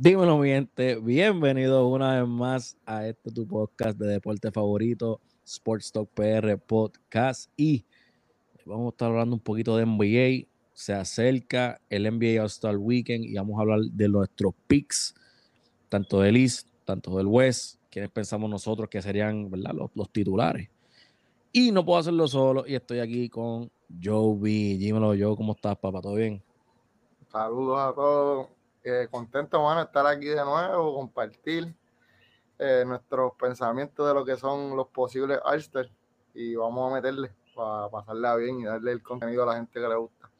Dímelo, mi gente. Bienvenido una vez más a este tu podcast de deporte favorito, Sports Talk PR Podcast. Y vamos a estar hablando un poquito de NBA. Se acerca el NBA All-Star Weekend y vamos a hablar de nuestros picks, tanto del East, tanto del West, quienes pensamos nosotros que serían ¿verdad? Los, los titulares. Y no puedo hacerlo solo y estoy aquí con Joe B. Dímelo, Joe, ¿cómo estás, papá? ¿Todo bien? Saludos a todos eh, contento, de estar aquí de nuevo, compartir eh, nuestros pensamientos de lo que son los posibles Alster y vamos a meterle para pasarla bien y darle el contenido a la gente que le gusta.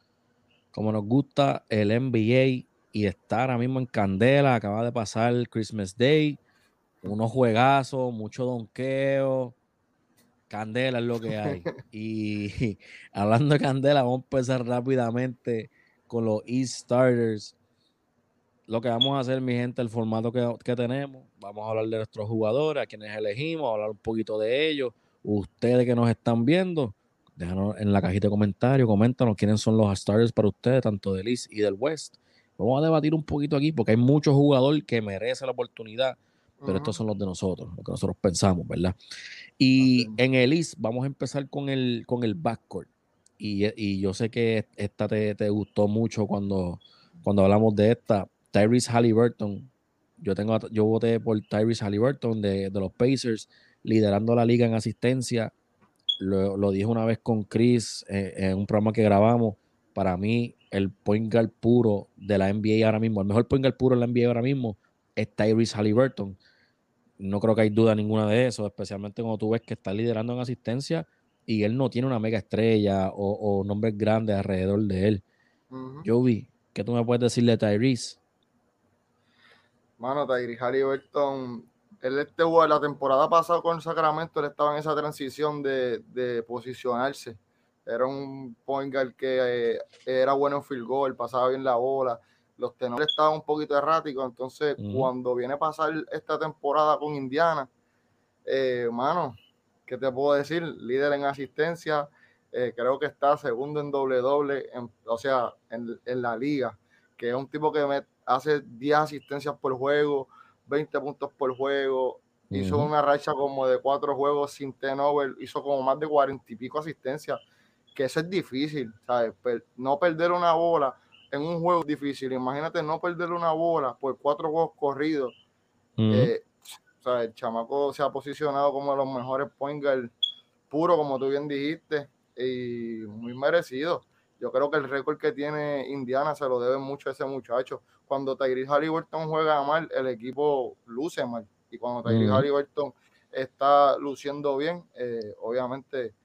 Como nos gusta el NBA y estar ahora mismo en Candela, acaba de pasar el Christmas Day, unos juegazos, mucho donqueo. Candela es lo que hay. y hablando de Candela, vamos a empezar rápidamente con los East Starters lo que vamos a hacer, mi gente, el formato que, tenemos, vamos a hablar de nuestros jugadores, a quienes elegimos, hablar un poquito de ellos. Ustedes que nos están viendo, déjanos en la cajita de comentarios, coméntanos quiénes son los starters para ustedes, tanto del East y del West. Vamos a debatir un poquito aquí porque hay muchos jugadores que merecen la oportunidad, pero estos son los de nosotros, lo que nosotros pensamos, ¿verdad? Y en el East vamos a empezar con el, con el backcourt. Y, yo sé que esta te, te gustó mucho cuando, cuando hablamos de esta Tyrese Halliburton. Yo, tengo, yo voté por Tyrese Halliburton de, de los Pacers, liderando la liga en asistencia. Lo, lo dije una vez con Chris eh, en un programa que grabamos. Para mí, el point guard puro de la NBA ahora mismo, el mejor point guard puro de la NBA ahora mismo es Tyrese Halliburton. No creo que hay duda ninguna de eso, especialmente cuando tú ves que está liderando en asistencia y él no tiene una mega estrella o, nombres grandes alrededor de él. Yo vi, ¿qué tú me puedes decir de Tyrese? Mano, Tyrese Halliburton, él estuvo la temporada pasada con Sacramento, él estaba en esa transición de, posicionarse. Era un point guard que eh, era bueno en field goal, pasaba bien la bola. Los tenores estaban un poquito erráticos, entonces cuando viene a pasar esta temporada con Indiana, eh, mano, ¿qué te puedo decir? Líder en asistencia, eh, creo que está segundo en doble doble, o sea, en, en, la liga, que es un tipo que me, hace 10 asistencias por juego, 20 puntos por juego, hizo una racha como de cuatro juegos sin turnover, hizo como más de 40 y pico asistencias, que eso es difícil, ¿sabes? no perder una bola en un juego difícil, imagínate no perder una bola por cuatro juegos corridos. Eh, el chamaco se ha posicionado como de los mejores point guard puro, como tú bien dijiste, y muy merecido. Yo creo que el récord que tiene Indiana se lo debe mucho a ese muchacho. Cuando Tyrese Halliburton juega mal, el equipo luce mal. Y cuando Tyrese Halliburton está luciendo bien, eh, obviamente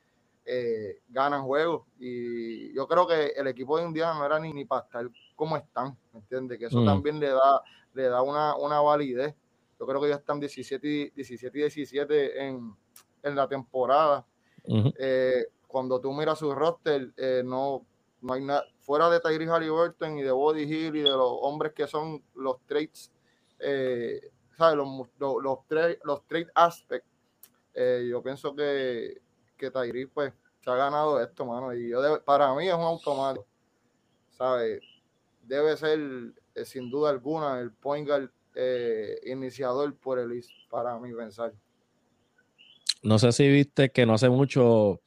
eh, ganan juegos. Y yo creo que el equipo de Indiana no era ni, ni para estar como están, ¿me entiendes? Que eso mm. también le da, le da una, una validez. Yo creo que ya están 17 y 17, 17 en, en la temporada. Eh, cuando tú miras su roster, no, no hay nada, fuera de Tyrese Halliburton y de Body Hill y de los hombres que son los traits, eh, ¿sabes? Los, los, los, los trade aspects. Eh, yo pienso que, que Tyrese, pues, se ha ganado esto, mano. Y yo para mí es un automático, ¿sabes? Debe ser, eh, sin duda alguna, el point guard iniciador por el para mí pensar. No sé si viste que no hace mucho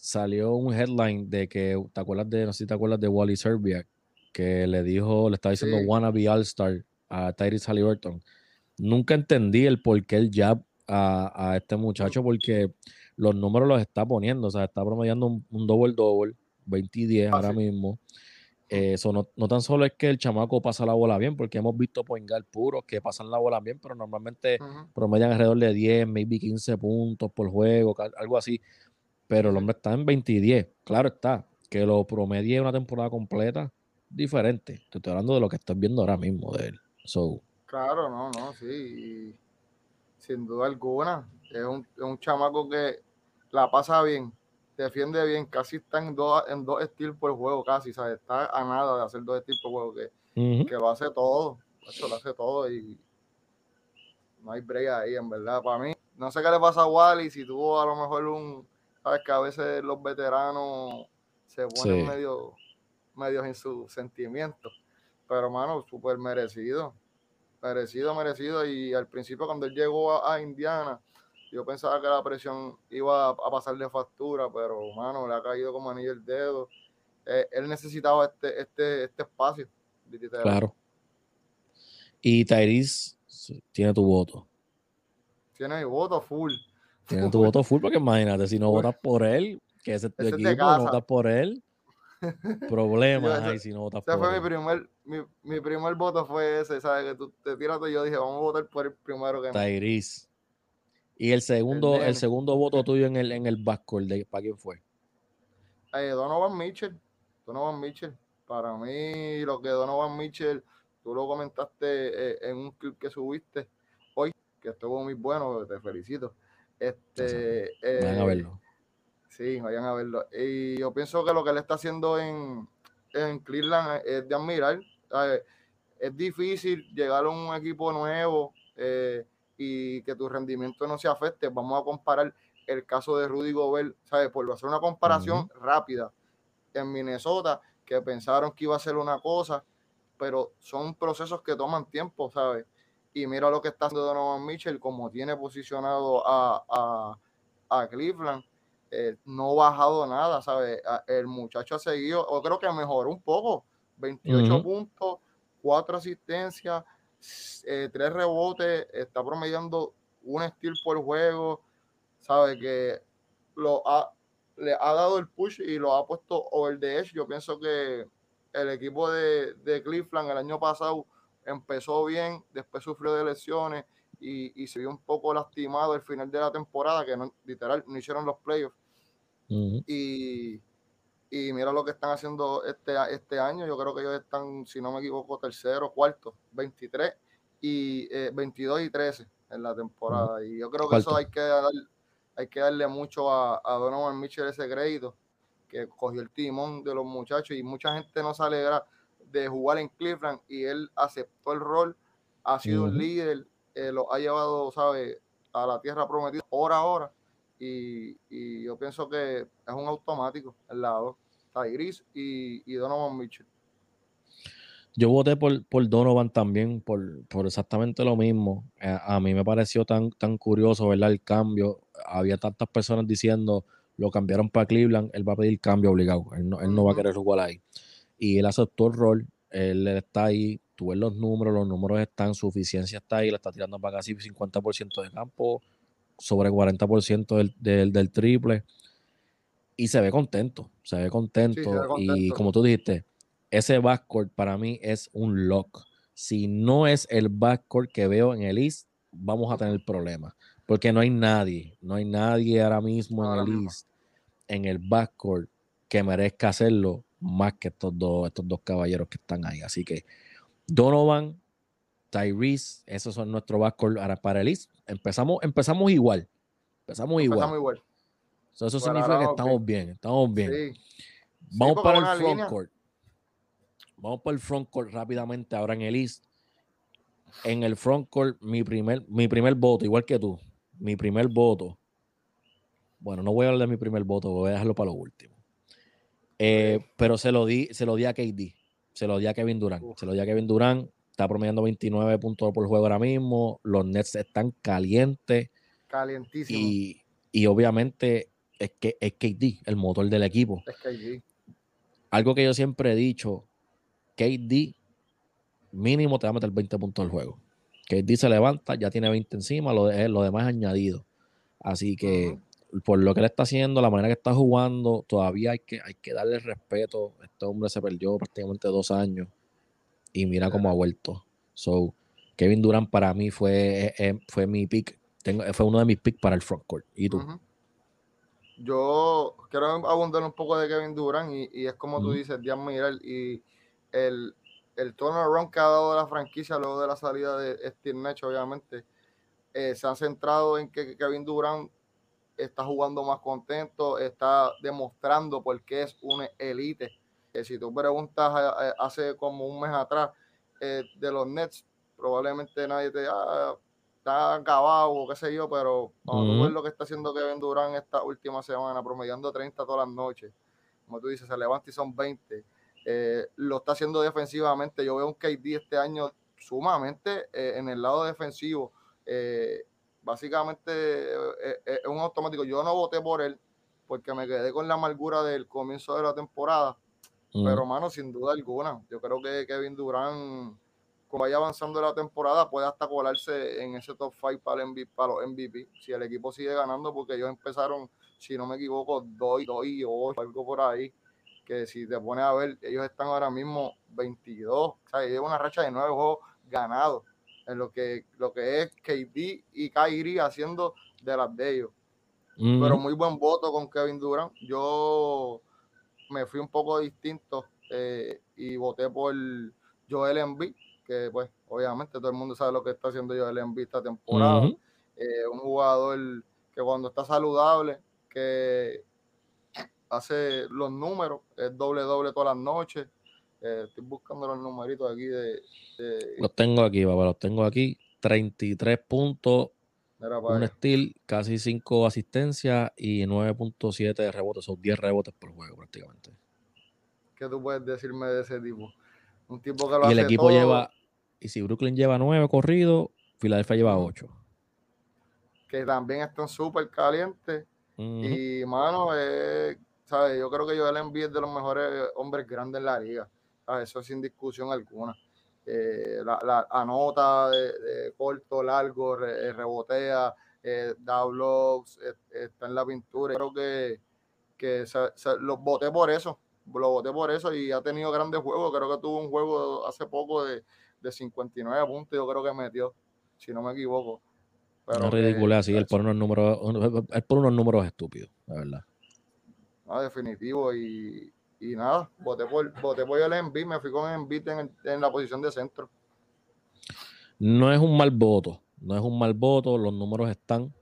salió un headline de que, ¿te acuerdas de, no sé si te acuerdas de Wally Serbia, que le dijo, le estaba diciendo wanna be All-Star a Tyrese Halliburton. Nunca entendí el por qué el jab a, este muchacho, porque los números los está poniendo, o sea, está promediando un, double-double, 20 y 10 ahora mismo. Eso no, no, tan solo es que el chamaco pasa la bola bien, porque hemos visto point guard puros que pasan la bola bien, pero normalmente promedian alrededor de 10, maybe 15 puntos por juego, algo así pero el hombre está en 20 y 10. Claro está, que lo promedie una temporada completa, diferente. Te estoy hablando de lo que estás viendo ahora mismo de él. Claro, no, no, sí. sin duda alguna. Es un, chamaco que la pasa bien, defiende bien, casi está en dos, en dos estilos por juego, casi, ¿sabes? Está a nada de hacer dos estilos por juego, que, que lo hace todo. Eso lo hace todo y no hay break ahí, en verdad. Para mí, no sé qué le pasa a Wally, si tuvo a lo mejor un sabes que a veces los veteranos se ponen medio, medios en sus sentimientos. Pero, hermano, súper merecido. Merecido, merecido. Y al principio cuando él llegó a, Indiana, yo pensaba que la presión iba a, pasarle factura, pero mano, le ha caído como anillo el dedo. Eh, él necesitaba este, este, este espacio. Claro. Y Tyrese tiene tu voto. Tiene mi voto full. Tiene tu voto full porque imagínate, si no votas por él, que ese es tu equipo, no votas por él, problemas ahí si no votas por fue él. Mi primer, mi, mi, primer voto fue ese, ¿sabes? Que tú te tiras y yo dije, vamos a votar por el primero que Tyrese. Y el segundo, el, segundo voto tuyo en el, en el backcourt, ¿para quién fue? Eh, Donovan Mitchell. Donovan Mitchell. Para mí, lo que Donovan Mitchell, tú lo comentaste eh, en un clip que subiste hoy, que estuvo muy bueno, te felicito. Este, vayan a eh, verlo. Sí, vayan a verlo. Y yo pienso que lo que él está haciendo en, en Cleveland es de admirar. Es difícil llegar a un equipo nuevo eh, y que tu rendimiento no se afecte. Vamos a comparar el caso de Rudy Gobert, ¿sabes? Por hacer una comparación rápida. En Minnesota, que pensaron que iba a ser una cosa, pero son procesos que toman tiempo, ¿sabes? Y mira lo que está haciendo Donovan Mitchell, como tiene posicionado a, Cleveland, eh, no ha bajado nada, ¿sabes? El muchacho ha seguido, o creo que mejoró un poco, 28 puntos, 4 asistencias, eh, 3 rebotes, está promediando un steal por juego, ¿sabes? Que lo ha, le ha dado el push y lo ha puesto over the edge. Yo pienso que el equipo de, de Cleveland el año pasado empezó bien, después sufrió de lesiones y, se vio un poco lastimado al final de la temporada, que no, literal no hicieron los playoffs. y, mira lo que están haciendo este, este año. Yo creo que ellos están, si no me equivoco, tercero, cuarto, 23 y 22 eh, y 13 en la temporada. Y yo creo que eso hay que, hay que darle mucho a, a Donovan Mitchell ese crédito, que cogió el timón de los muchachos y mucha gente no se alegra de jugar en Cleveland y él aceptó el rol, ha sido un líder, eh, lo ha llevado, ¿sabe? A la tierra prometida, hora a hora. Y, yo pienso que es un automático el lado. Tyrese y, y Donovan Mitchell. Yo voté por, por Donovan también, por, exactamente lo mismo. Eh, a, mí me pareció tan, tan curioso, ¿verdad? El cambio. Había tantas personas diciendo, lo cambiaron para Cleveland, él va a pedir cambio obligado. Él no, él no va a querer jugar ahí y él aceptó el rol, él está ahí, tú ves los números, los números están, su eficiencia está ahí, le está tirando para casi 50% de campo, sobre 40% del, del, triple, y se ve contento, se ve contento, y como tú dijiste, ese backcourt para mí es un lock. Si no es el backcourt que veo en el East, vamos a tener problemas, porque no hay nadie, no hay nadie ahora mismo en el East, en el backcourt que merezca hacerlo más que estos dos, estos dos caballeros que están ahí. Así que Donovan, Tyrese, esos son nuestros backcourt para el East. Empezamos, empezamos igual. Empezamos, igual. eso significa que estamos bien, estamos bien. Vamos para el frontcourt. Vamos para el frontcourt rápidamente ahora en el East. En el frontcourt, mi primer, mi primer voto, igual que tú, mi primer voto. Bueno, no voy a hablar de mi primer voto, voy a dejarlo para lo último. Eh, pero se lo, di, se lo di a KD, se lo di a Kevin Durant, se lo di a Kevin Durant, está promediando 29 puntos por juego ahora mismo, los Nets están calientes. Calientísimo. Y, y obviamente es que es KD, el motor del equipo. Es KD. Algo que yo siempre he dicho, KD mínimo te va a meter 20 puntos al juego. KD se levanta, ya tiene 20 encima, lo, lo demás añadido. Así que por lo que él está haciendo, la manera que está jugando, todavía hay que, hay que darle respeto. Este hombre se perdió prácticamente dos años y mira cómo ha vuelto. So, Kevin Durant para mí fue, eh, eh, fue mi pick, tengo, fue uno de mis picks para el frontcourt. ¿Y tú? Yo quiero abundar un poco de Kevin Durant y, es como tú dices, Dian Miral y el, el turnaround que ha dado la franquicia luego de la salida de Steve Nash, obviamente, eh, se ha centrado en que Kevin Durant está jugando más contento, está demostrando por qué es una elite. Que si tú preguntas eh, eh, hace como un mes atrás eh, de los Nets, probablemente nadie te ah, está acabado o qué sé yo, pero cuando tú ves lo que está haciendo Kevin Durant esta última semana, promediando 30 todas las noches, como tú dices, se levanta y son 20. lo está haciendo defensivamente. Yo veo un KD este año sumamente eh, en el lado defensivo. Eh, básicamente es un automático. Yo no voté por él porque me quedé con la amargura del comienzo de la temporada. Pero, mano, sin duda alguna, yo creo que Kevin Durant, como vaya avanzando la temporada, puede hasta colarse en ese top 5 para, para los MVP. Si el equipo sigue ganando, porque ellos empezaron, si no me equivoco, 2 y 2 y 8, algo por ahí que si te pones a ver, ellos están ahora mismo 22, o sea, ellos una racha de nueve juegos ganados en lo que, lo que es KD y Kyrie haciendo de las de ellos. Pero muy buen voto con Kevin Durant. Yo me fui un poco distinto eh, y voté por Joel Embiid, que pues obviamente todo el mundo sabe lo que está haciendo Joel Embiid esta temporada. Eh, un jugador que cuando está saludable, que hace los números, es doble doble todas las noches. Eh, estoy buscando los numeritos aquí de, Los tengo aquí, papá, los tengo aquí. 33 puntos, un steal, casi 5 asistencias y 9.7 de rebotes, son 10 rebotes por juego prácticamente. ¿Qué tú puedes decirme de ese tipo? Un tipo que lo y el equipo lleva, y si Brooklyn lleva 9 corridos, Filadelfia lleva 8. Que también están súper calientes. Y, mano, eh, yo creo que Joel Embiid es de los mejores hombres grandes en la liga. Eso sin discusión alguna. Eh, la, anota de, corto, largo, eh, rebotea, eh, da blogs, está en la pintura. Creo que, que lo voté por eso. Lo voté por eso y ha tenido grandes juegos. Creo que tuvo un juego hace poco de, de 59 puntos. Yo creo que metió, si no me equivoco. Pero es ridículo así, él pone unos números, él pone unos números estúpidos, la verdad definitivo. Y, nada, voté por, voté por el Envy, me fui con Envy en, en la posición de centro. No es un mal voto, no es un mal voto, los números están,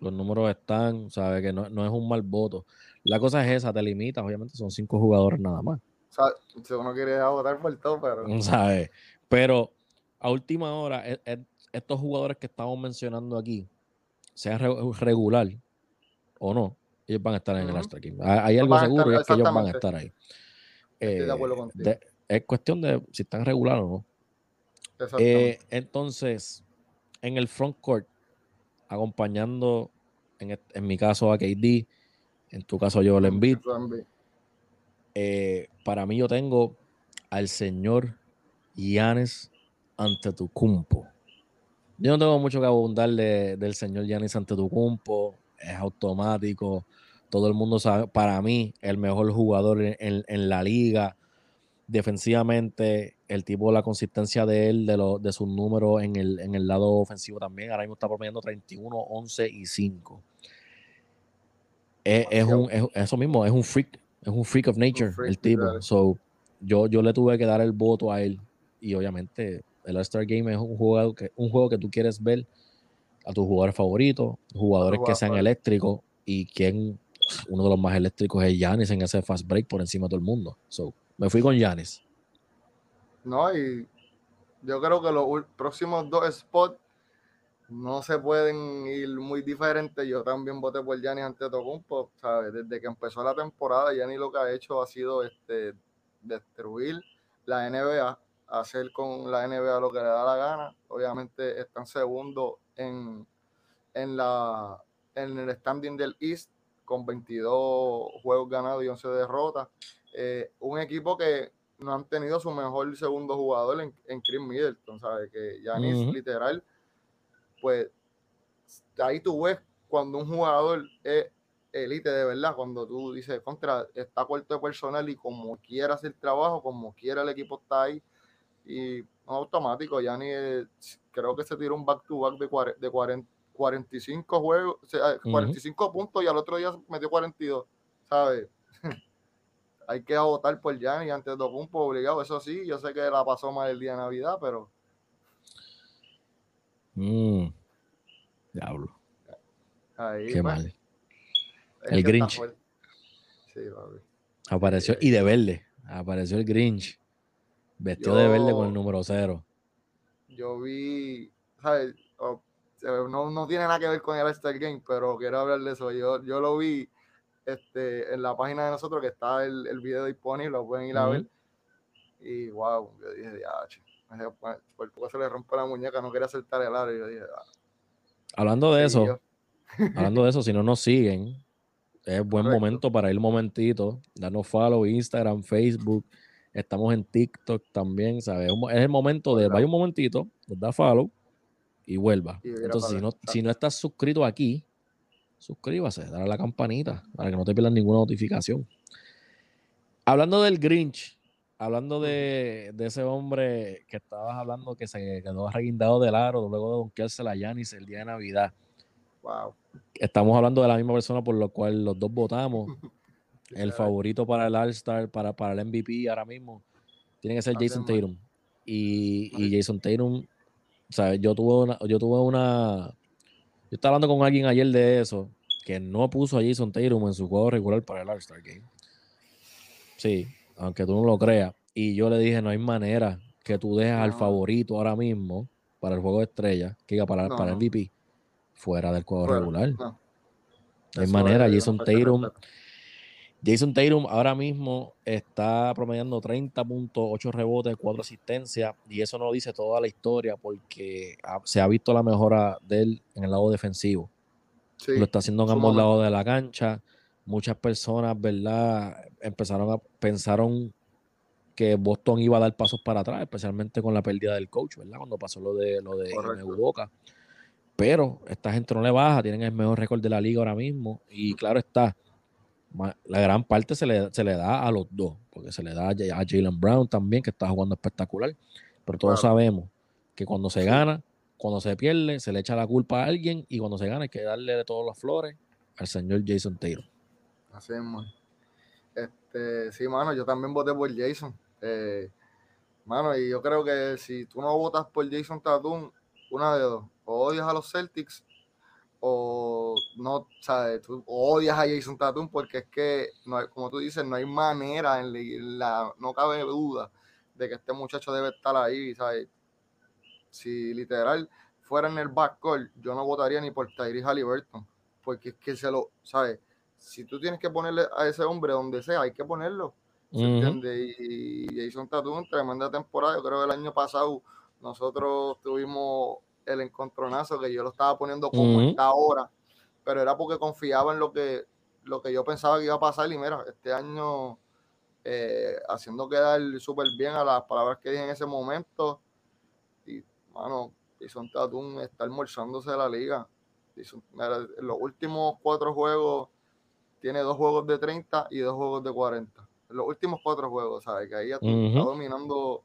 los números están, sabe que no, es un mal voto. La cosa es esa, te limitas, obviamente son cinco jugadores nada más. O sea, si uno quiere votar por todo, pero... ¿Sabe? Pero a última hora, e, e, estos jugadores que estamos mencionando aquí, sean regular o no, ellos van a estar en el All-Star Game. Hay algo seguro y es que ellos van a estar ahí. Estoy de acuerdo eh, contigo. es cuestión de si están regular o no. Eh, entonces, en el front court, acompañando, en, en, mi caso a KD, en tu caso yo le Embiid, eh, para mí yo tengo al señor Giannis Antetokounmpo. Yo no tengo mucho que abundar del señor Giannis Antetokounmpo, es automático, todo el mundo sabe, para mí, el mejor jugador en, la liga. Defensivamente, el tipo, la consistencia de él, de, lo, de sus números en el, en el lado ofensivo también. Ahora mismo está promediando 31, 11 y 5. Es, un, eso mismo, es un freak, es un freak of nature, el tipo. So, yo, yo le tuve que dar el voto a él. Y obviamente, el All-Star Game es un juego, que, un juego que tú quieres ver a tus jugadores favoritos, jugadores que sean eléctricos y quien uno de los más eléctricos es Yanis en ese fast break por encima de todo el mundo. So, me fui con Yanis. No, y yo creo que los próximos dos spots no se pueden ir muy diferentes. Yo también voté por Yanis ante Tocumpo, ¿sabes? Desde que empezó la temporada, Yanis lo que ha hecho ha sido este, destruir la NBA, hacer con la NBA lo que le da la gana. Obviamente están segundo en, en, la, en el standing del East con 22 juegos ganados y 11 derrotas. Eh, un equipo que no han tenido su mejor segundo jugador en, en Chris Middleton, ¿sabes? Que Yanis, literal, pues ahí tú ves cuando un jugador es elite de verdad, cuando tú dices, contra, está cuarto de personal y como quiera hacer trabajo, como quiera el equipo está ahí, y automático, Yanis creo que se tiró un back-to-back de, de 40 45 juegos, 45 puntos y al otro día metió 42, ¿sabes? Hay que votar por Gianni antes de puntos obligado, eso sí, yo sé que la pasó mal el día de Navidad, pero... Mm. Diablo. Ahí, Qué mal. El Grinch. Sí, Apareció, y de verde, apareció el Grinch. Vestido de verde con el número cero. Yo vi, ¿sabes? no, no tiene nada que ver con el Star Game, pero quiero hablar de eso. Yo, yo lo vi este, en la página de nosotros que está el, el video disponible, lo pueden ir a ver. Y wow, yo dije, Por poco se le rompe la muñeca, no quería saltar el área. Yo dije, ah". Hablando de eso, hablando de eso, si no nos siguen, es buen momento para ir un momentito, darnos follow, Instagram, Facebook, estamos en TikTok también, ¿sabes? Es el momento de, vaya un momentito, nos da follow y vuelva. Entonces, si no, si no estás suscrito aquí, suscríbase, dale a la campanita para que no te pierdas ninguna notificación. Hablando del Grinch, hablando de, ese hombre que estabas hablando que se quedó reguindado del aro luego de donkearse la Yanis el día de Navidad. Wow. Estamos hablando de la misma persona por lo cual los dos votamos. el favorito para el All-Star, para, para el MVP ahora mismo, tiene que ser Jason Tatum. Y, y, Jason Tatum, o yo tuve una, yo tuve una, yo estaba hablando con alguien ayer de eso, que no puso a Jason Tatum en su juego regular para el All-Star Game. Sí, aunque tú no lo creas. Y yo le dije, no hay manera que tú dejes al favorito ahora mismo para el juego de estrella, que iba para, para el MVP, fuera del juego regular. No. hay manera, Jason Tatum. Jason Tatum ahora mismo está promediando 30.8 rebotes, 4 asistencias, y eso no dice toda la historia porque se ha visto la mejora de él en el lado defensivo. lo está haciendo en ambos lados de la cancha. Muchas personas, ¿verdad? Empezaron a pensaron que Boston iba a dar pasos para atrás, especialmente con la pérdida del coach, ¿verdad? Cuando pasó lo de lo de Boca. Pero esta gente no le baja, tienen el mejor récord de la liga ahora mismo y claro está, la gran parte se le, se le da a los dos, porque se le da a Jalen Brown también, que está jugando espectacular. Pero todos sabemos que cuando se gana, cuando se pierde, se le echa la culpa a alguien y cuando se gana hay que darle de todas las flores al señor Jason Taylor. Así es, Este, sí, mano, yo también voté por Jason. Eh, mano, y yo creo que si tú no votas por Jason Tatum, una de dos, o odias a los Celtics o no, ¿sabes? Tú odias a Jason Tatum porque es que, no como tú dices, no hay manera, en la, no cabe duda de que este muchacho debe estar ahí, ¿sabes? Si literal fuera en el backcourt, yo no votaría ni por Tyrese Halliburton, porque es que se lo, ¿sabes? Si tú tienes que ponerle a ese hombre donde sea, hay que ponerlo, ¿se entiende? Y, Jason Tatum, tremenda temporada, yo creo que el año pasado nosotros tuvimos el encontronazo que yo lo estaba poniendo como está ahora, pero era porque confiaba en lo que, lo que yo pensaba que iba a pasar y mira, este año eh, haciendo quedar súper bien a las palabras que dije en ese momento y, mano, Jason Tatum está almorzándose de la liga. en los últimos cuatro juegos tiene dos juegos de 30 y dos juegos de 40. En los últimos cuatro juegos, ¿sabes? Que ahí está dominando,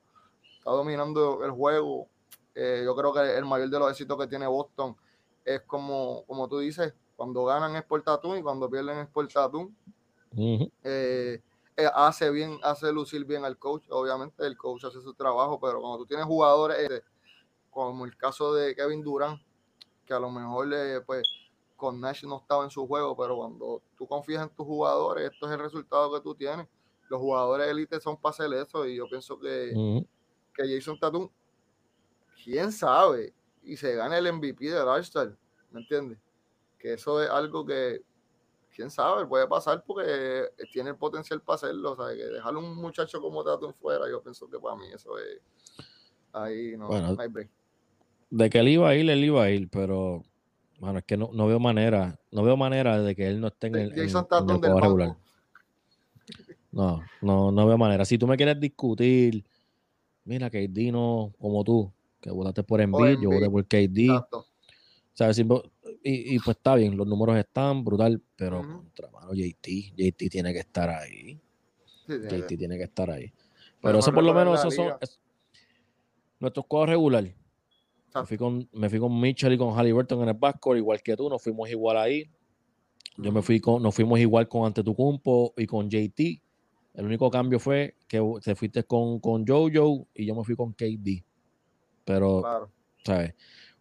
está dominando el juego eh, yo creo que el mayor de los éxitos que tiene Boston es como, como tú dices, cuando ganan es por Tatum y cuando pierden es por Tatum. Eh, eh, hace bien, hace lucir bien al coach, obviamente el coach hace su trabajo, pero cuando tú tienes jugadores, como el caso de Kevin Durant, que a lo mejor pues con Nash no estaba en su juego, pero cuando tú confías en tus jugadores, esto es el resultado que tú tienes. Los jugadores élite son para hacer eso y yo pienso que, que Jason Tatum quién sabe, y se gana el MVP del All-Star, ¿me entiendes? Que eso es algo que, quién sabe, puede pasar porque tiene el potencial para hacerlo, o sea, que dejarle un muchacho como Tatum fuera, yo pienso que para mí eso es, ahí no, hay break. De que él iba a ir, él iba a ir, pero bueno, es que no, veo manera, no veo manera de que él no esté en el, en, juego regular. No, no, no veo manera. Si tú me quieres discutir, mira que no, como tú, que votaste por Embiid, yo voté por KD. ¿Sabes? Y, y, pues está bien, los números están brutal, pero contra mano JT, JT tiene que estar ahí. JT tiene que estar ahí. Pero, eso por lo menos, esos son nuestros juegos regular. Me fui, con, me fui con Mitchell y con Halliburton en el backcourt, igual que tú, nos fuimos igual ahí. Yo me fui con, nos fuimos igual con Antetokounmpo y con JT. El único cambio fue que te fuiste con, con Jojo y yo me fui con KD. Pero, ¿sabes?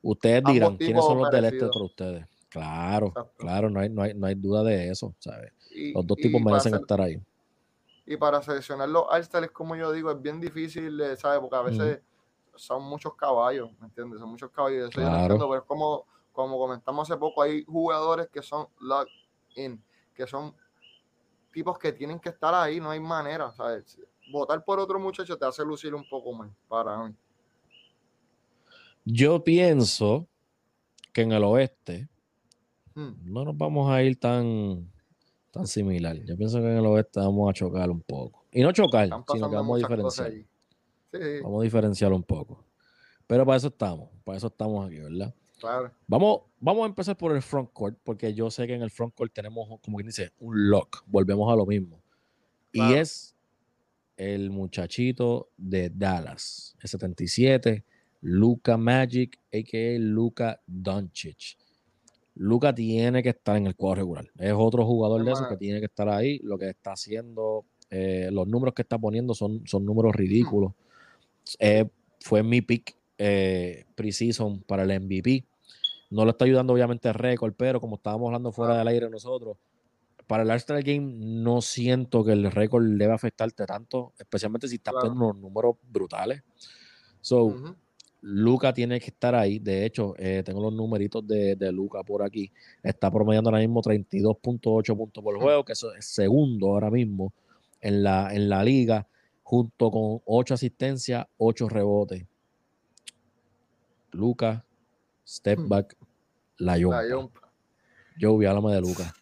Ustedes dirán quiénes son los del este para ustedes. Claro, claro, no hay, no, hay, no hay duda de eso, ¿sabes? los dos tipos merecen estar ahí. Y para seleccionar los es como yo digo, es bien difícil, ¿sabes? Porque a veces son muchos caballos, ¿me entiendes? Son muchos caballos. Eso claro. pero es como, como comentamos hace poco, hay jugadores que son locked in, que son tipos que tienen que estar ahí, no hay manera, ¿sabes? Votar por otro muchacho te hace lucir un poco más para mí. Yo pienso que en el oeste Hmm. no nos vamos a ir tan, tan similar. Yo pienso que en el oeste vamos a chocar un poco. Y no chocar, sino que vamos a diferenciar. Sí, Vamos a diferenciar un poco. Pero para eso estamos, para eso estamos aquí, ¿verdad? claro. Vamos, vamos a empezar por el front court, porque yo sé que en el front court tenemos, como quien dice, un lock. Volvemos a lo mismo. Y es el muchachito de Dallas, el 77, Luca Magic, a.k.a. Luca Doncic. Luca tiene que estar en el cuadro regular. Es otro jugador de esos que tiene que estar ahí. Lo que está haciendo, eh, los números que está poniendo son, son números ridículos. Eh, fue mi pick eh, preseason para el MVP. No lo está ayudando obviamente el récord, pero como estábamos hablando fuera del aire nosotros, para el All-Star Game no siento que el récord debe afectarte tanto, especialmente si estás Claro. poniendo unos números brutales. So. Luca tiene que estar ahí. De hecho, eh, tengo los numeritos de, de Luca por aquí. Está promediando ahora mismo 32.8 puntos por juego, que eso es segundo ahora mismo en la, en la liga, junto con 8 asistencias, 8 rebotes. Luca, step Hmm. back, la La yompa. yompa. Joey, háblame de Luca.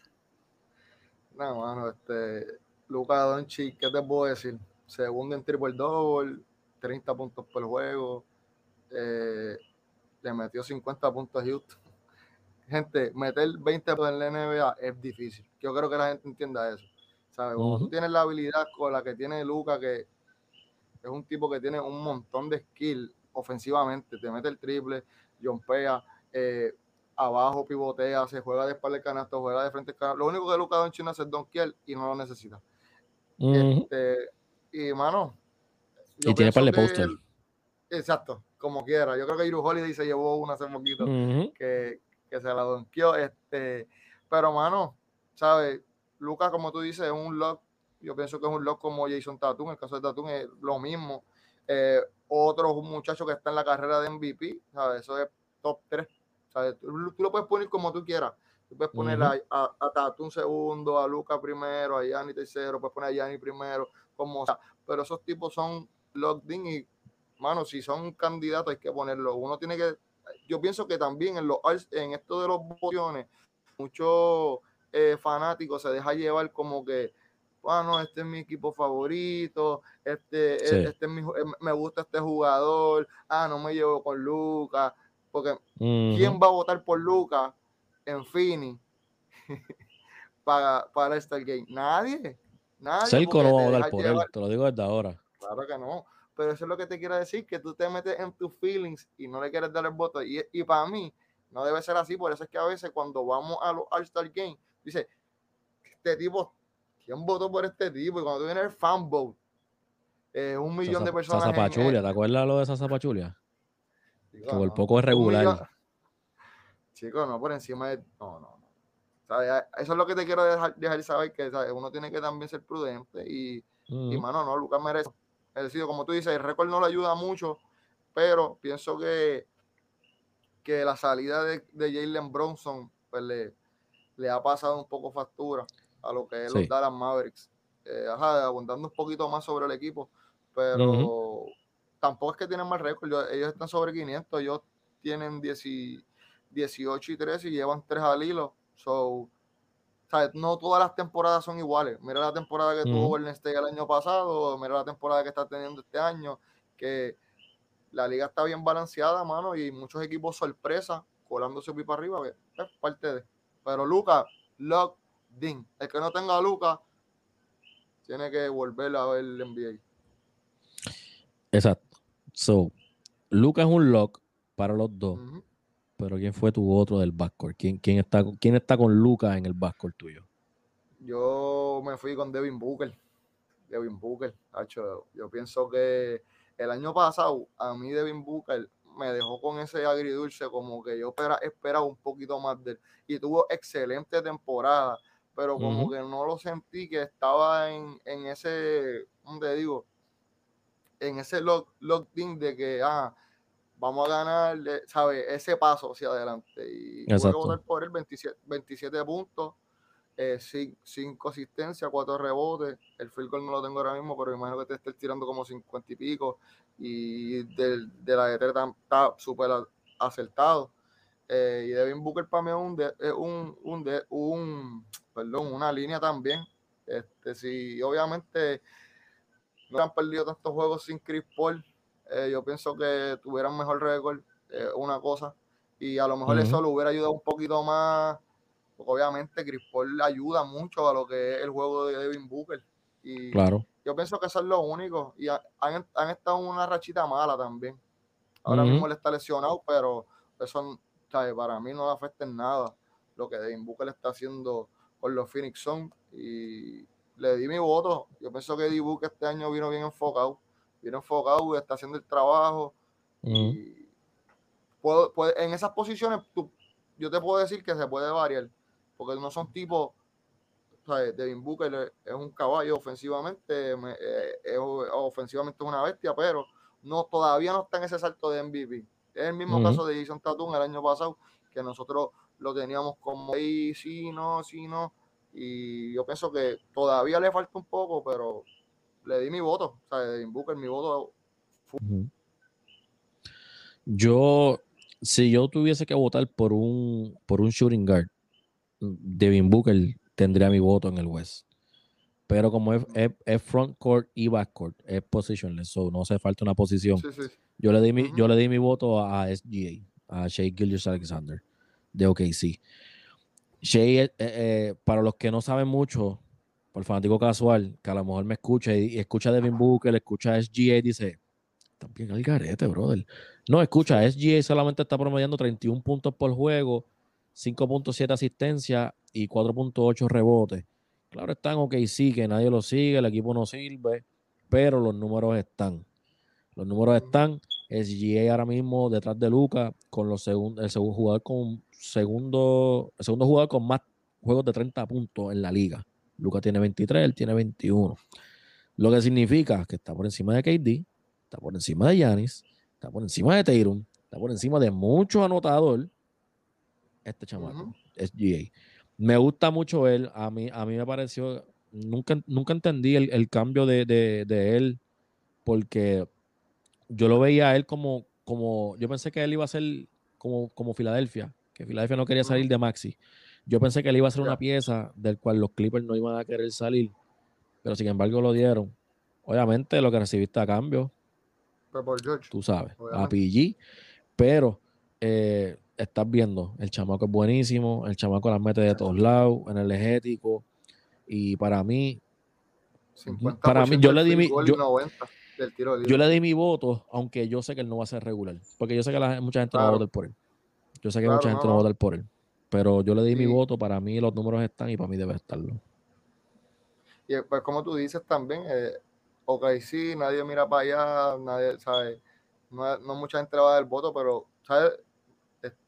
No, mano, este, Luca Doncic, ¿qué te puedo decir? Segundo en triple double, 30 puntos por juego, eh, le metió 50 puntos a Houston. Gente, meter 20 puntos en la NBA es difícil. Yo creo que la gente entienda eso. ¿Sabes? Cuando tú tienes la habilidad con la que tiene Luca, que es un tipo que tiene un montón de skill ofensivamente, te mete el triple, jompea, eh, abajo pivotea, se juega de espalda el canasto, juega de frente al canasto. Lo único que Luca Doncic hace es donkear y no lo necesita. Ujú. Este, y mano, Y tiene par de póster. Exacto, como quiera. Yo creo que Iru Holiday se llevó una hace poquito que, que se la donkeó. Este, pero, mano, ¿sabes? Lucas, como tú dices, es un lock. Yo pienso que es un lock como Jason Tatum. En el caso de Tatum es lo mismo. Eh, otro muchacho que está en la carrera de MVP, ¿sabes? Eso es top 3. ¿sabes? Tú, tú lo puedes poner como tú quieras. Tú puedes poner a, a Tatum segundo, a Lucas primero, a Yanni tercero, puedes poner a Yanni primero, como sea. Pero esos tipos son locked in y, mano, si son candidatos hay que ponerlo. Uno tiene que yo pienso que también en, los, en esto de los votaciones, muchos eh, fanáticos se dejan llevar como que, bueno, este es mi equipo favorito, este, Sí. eh, este es mi, eh, me gusta este jugador, ah, no me llevo con Lucas, porque ¿quién va a votar por Lucas en Fini para, para el Star Game? Nadie, nadie. Porque no va a votar por llevar- él, te lo digo desde ahora. Claro que no. Pero eso es lo que te quiero decir, que tú te metes en tus feelings y no le quieres dar el voto. Y, y para mí, no debe ser así. Por eso es que a veces cuando vamos a los All-Star Games, dice, este tipo, ¿quién votó por este tipo? Y cuando tú vienes el fan vote, eh, un millón de Sasa- personas. en- Sasapachulia, en- ¿te acuerdas lo de esa zapachulia? Chico, Que por no. poco es regular. millón- Chico, no, por encima de... No, no, no. ¿Sabes? Eso es lo que te quiero dejar, dejar saber, que ¿sabes? uno tiene que también ser prudente y, Y mano, no, Lucas merece. Es decir, como tú dices, el récord no le ayuda mucho, pero pienso que, que la salida de, de Jalen Bronson pues, le, le ha pasado un poco factura a lo que es los. Dallas Mavericks. Eh, ajá, abundando un poquito más sobre el equipo, pero tampoco es que tienen mal récord. Ellos están sobre 500, ellos tienen 10 y- 18 y 13 y llevan 3 al hilo. So, ¿sabes? No todas las temporadas son iguales. Mira la temporada que tuvo Ujú. Golden State el año pasado, mira la temporada que está teniendo este año, que la liga está bien balanceada, mano, y muchos equipos sorpresa, colándose pipa arriba, que es parte de. Pero Lucas, lock, din. El que no tenga a Lucas, tiene que volver a ver el NBA. Exacto. So, Lucas es un lock para los dos. Pero ¿quién fue tu otro del backcourt? ¿Quién, quién, está, ¿Quién está con Lucas en el backcourt tuyo? Yo me fui con Devin Booker. Devin Booker, tacho, yo pienso que el año pasado a mí Devin Booker me dejó con ese agridulce como que yo espera- esperaba un poquito más de él y tuvo excelente temporada, pero como que no lo sentí que estaba en, en ese, ¿cómo te digo? En ese lock, locked-in de que, ah, vamos a ganar, ¿sabes? Ese paso hacia adelante. Y tuve que Exacto. votar por él 27, 27 puntos, eh, cinco asistencias, cuatro rebotes. El field goal no lo tengo ahora mismo, pero imagino que te esté tirando como 50 y pico. Y de, de la de está súper acertado. Eh, y Devin Booker para mí es un, de, un, un, de, un, perdón, una línea también. Este, si obviamente no han perdido tantos juegos sin Chris Paul, eh, yo pienso que tuvieran mejor récord, una cosa. Y a lo mejor eso lo hubiera ayudado un poquito más obviamente Chris Paul ayuda mucho a lo que es el juego de Devin Booker. Y claro. yo pienso que eso es lo único. Y han, estado en una rachita mala también. Ahora mismo él está lesionado, pero eso para mí no le afecta en nada lo que Devin Booker está haciendo con los Phoenix Suns. Y le di mi voto. Yo pienso que Devin Booker este año vino bien enfocado. Vino enfocado, está haciendo el trabajo. Y puedo, en esas posiciones yo te puedo decir que se puede variar porque no son tipos, o Devin Booker es un caballo ofensivamente, eh, es, ofensivamente es una bestia, pero no todavía no está en ese salto de MVP. Es el mismo caso de Jason Tatum el año pasado, que nosotros lo teníamos como ahí, sí, no, sí, no. Y yo pienso que todavía le falta un poco, pero le di mi voto. O sea, Devin Booker, mi voto. Yo, si yo tuviese que votar por un, por un shooting guard, Devin Booker tendría mi voto en el West. Pero como es, es, front court y back court, es positionless, so no hace falta una posición. Yo, le di mi, yo le di mi voto a SGA, a Shea Gilgis Alexander, de OKC. Shea, eh, eh, para los que no saben mucho, por fanático casual, que a lo mejor me escucha y, escucha a Devin Booker, escucha a SGA y dice, también al garete, brother. No, escucha, SGA solamente está promediando 31 puntos por juego 5.7 asistencia y 4.8 rebotes. Claro, están ok, sí, que nadie lo sigue, el equipo no sirve, pero los números están. Los números están. SGA ahora mismo detrás de Luca con los el segundo jugador con segundo, el segundo jugador con más juegos de 30 puntos en la liga. Luca tiene 23, él tiene 21. Lo que significa que está por encima de KD, está por encima de Yanis, está por encima de Tatum, está por encima de muchos anotadores este chamaco, es GA. Me gusta mucho él, a mí, a mí me pareció, nunca, nunca entendí el, cambio de, él, porque yo lo veía a él como, como, yo pensé que él iba a ser como, como Filadelfia, que Filadelfia no quería salir de Maxi. Yo pensé que él iba a ser una pieza del cual los Clippers no iban a querer salir, pero sin embargo lo dieron. Obviamente lo que recibiste a cambio, tú sabes, a PG, pero eh, estás viendo, el chamaco es buenísimo, el chamaco las mete de todos lados, energético, y para mí, para mí, yo le di mi, yo, le di mi voto, aunque yo sé que él no va a ser regular, porque yo sé que mucha gente no va a votar por él. Yo sé que mucha gente no. va a votar por él, pero yo le di mi voto, para mí los números están y para mí debe estarlo. Y pues como tú dices también, eh, ok, sí, nadie mira para allá, nadie, sabe, no, no mucha gente le va a dar el voto, pero, ¿sabes?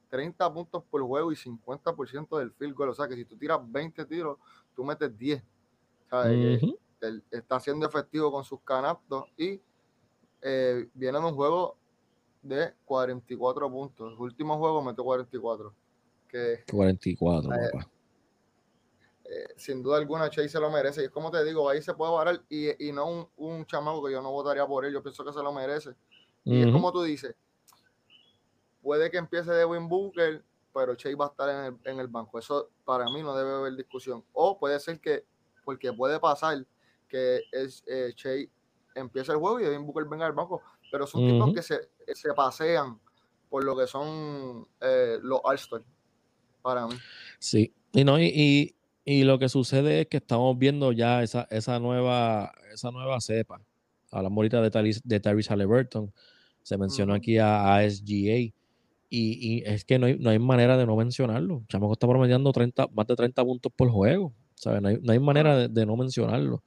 30 puntos por juego y 50% del field goal. O sea que si tú tiras 20 tiros, tú metes 10. está siendo efectivo con sus canastos y eh, viene en un juego de 44 puntos. El último juego metió 44. Que, 44, eh, eh, sin duda alguna, Chase se lo merece. Y es como te digo, ahí se puede varar y, y no un, un, chamaco que yo no votaría por él. Yo pienso que se lo merece. Y es como tú dices, puede que empiece de Win Booker, pero Chase va a estar en el, banco. Eso para mí no debe haber discusión. O puede ser que, porque puede pasar que es, eh, Chase empiece el juego y Devin Booker venga al banco, pero son tipos que se, pasean por lo que son eh, los all para mí. Sí, y no, y, lo que sucede es que estamos viendo ya esa, esa nueva, esa nueva cepa. Hablamos ahorita de Tyrese, de Tyrese Halliburton. Se mencionó aquí a, a, SGA. Y, es que no hay, no hay, manera de no mencionarlo. Chamaco está promediando 30, más de 30 puntos por juego. ¿sabes? No, hay, no hay manera de, no mencionarlo.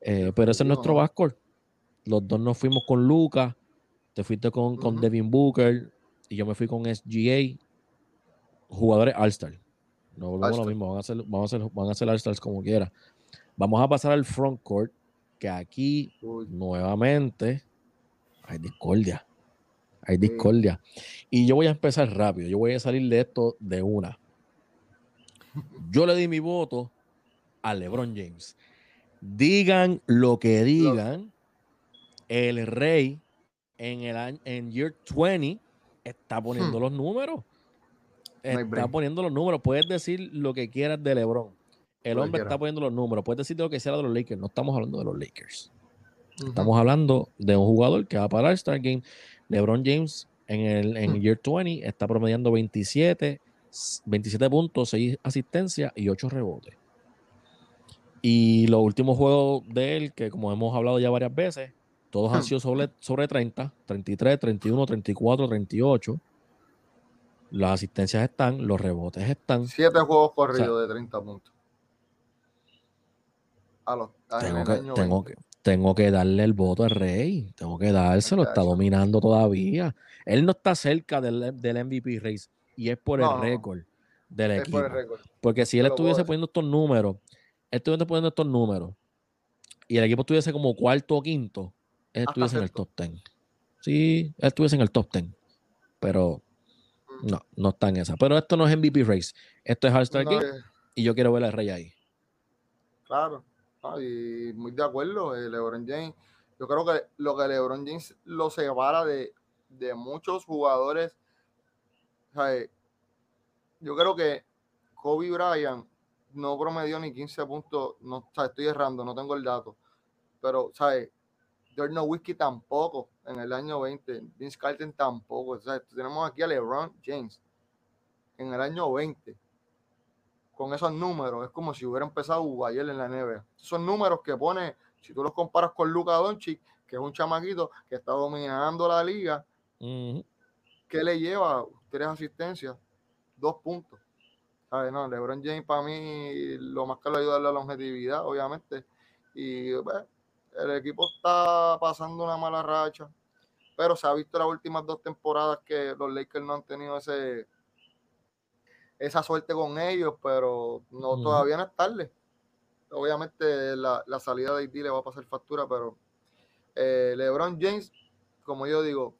Eh, pero ese es nuestro backcourt. Los dos nos fuimos con Lucas. Te fuiste con, con Devin Booker. Y yo me fui con SGA. Jugadores All-Star. No volvemos lo mismo. Van a hacer, vamos a hacer, van a hacer All-Stars como quiera. Vamos a pasar al front court. Que aquí, nuevamente, hay discordia hay discordia. Y yo voy a empezar rápido, yo voy a salir de esto de una. Yo le di mi voto a LeBron James. Digan lo que digan, el rey en el año, en year 20 está poniendo hmm. los números. Está poniendo los números. Puedes decir lo que quieras de LeBron. El hombre está poniendo los números. Puedes decir lo que sea de los Lakers. No estamos hablando de los Lakers. Estamos hablando de un jugador que va para el Star Game. LeBron James en el en Year 20 está promediando 27, 27 puntos, 6 asistencias y 8 rebotes. Y los últimos juegos de él, que como hemos hablado ya varias veces, todos han sido sobre, sobre 30, 33, 31, 34, 38. Las asistencias están, los rebotes están. Siete juegos corridos de 30 puntos. A los, tengo, que, tengo, que, tengo que darle el voto al rey. Tengo que dárselo. Está dominando todavía. Él no está cerca del, del MVP race y es por el récord del equipo. Porque si él estuviese poniendo estos números, él estuviese poniendo estos números y el equipo estuviese como cuarto o quinto, él estuviese en el top ten. Sí, él estuviese en el top ten. Pero no, no está en esa. Pero esto no es MVP race. Esto es All-Star Game y yo quiero ver al rey ahí. Claro. y muy de acuerdo, eh, LeBron James. Yo creo que lo que LeBron James lo separa de, de muchos jugadores. Yo creo que Kobe Bryant no promedió ni 15 puntos. No, estoy errando, no tengo el dato. Pero, ¿sabes? Dirk Whiskey tampoco en el año 20. Vince Carter tampoco. Tenemos aquí a LeBron James en el año 20. Con esos números, es como si hubiera empezado ayer en la NBA. Esos números que pone, si tú los comparas con Luka Doncic, que es un chamaquito que está dominando la liga, ¿qué le lleva? Tres asistencias, dos puntos. No, LeBron James para mí lo más que le ayuda es la longevidad, obviamente. Y pues, el equipo está pasando una mala racha, pero se ha visto las últimas dos temporadas que los Lakers no han tenido ese esa suerte con ellos, pero no todavía no es tarde. Obviamente la, salida de Haití le va a pasar factura, pero eh, LeBron James, como yo digo,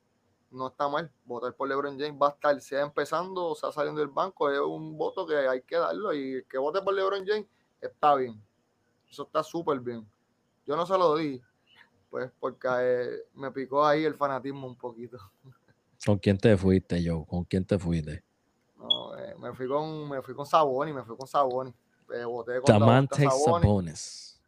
no está mal. Votar por LeBron James va a estar, sea empezando o sea saliendo del banco, es un voto que hay que darlo. Y que vote por LeBron James está bien. Eso está súper bien. Yo no se lo di, pues porque eh, me picó ahí el fanatismo un poquito. ¿Con quién te fuiste, yo? ¿Con quién te fuiste? No, eh, me fui con me fui con Saboni, me fui con Saboni. Eh, con Sabones.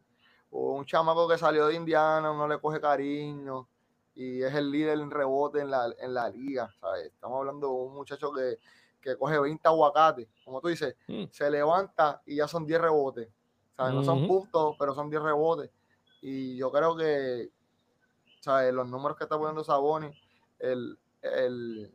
Un chamaco que salió de Indiana, no le coge cariño y es el líder en rebote en la, en la liga. ¿sabes? Estamos hablando de un muchacho que, que coge 20 aguacates, como tú dices, mm. se levanta y ya son 10 rebotes. ¿sabes? No son puntos, pero son 10 rebotes. Y yo creo que ¿sabes? los números que está poniendo Saboni, el, el,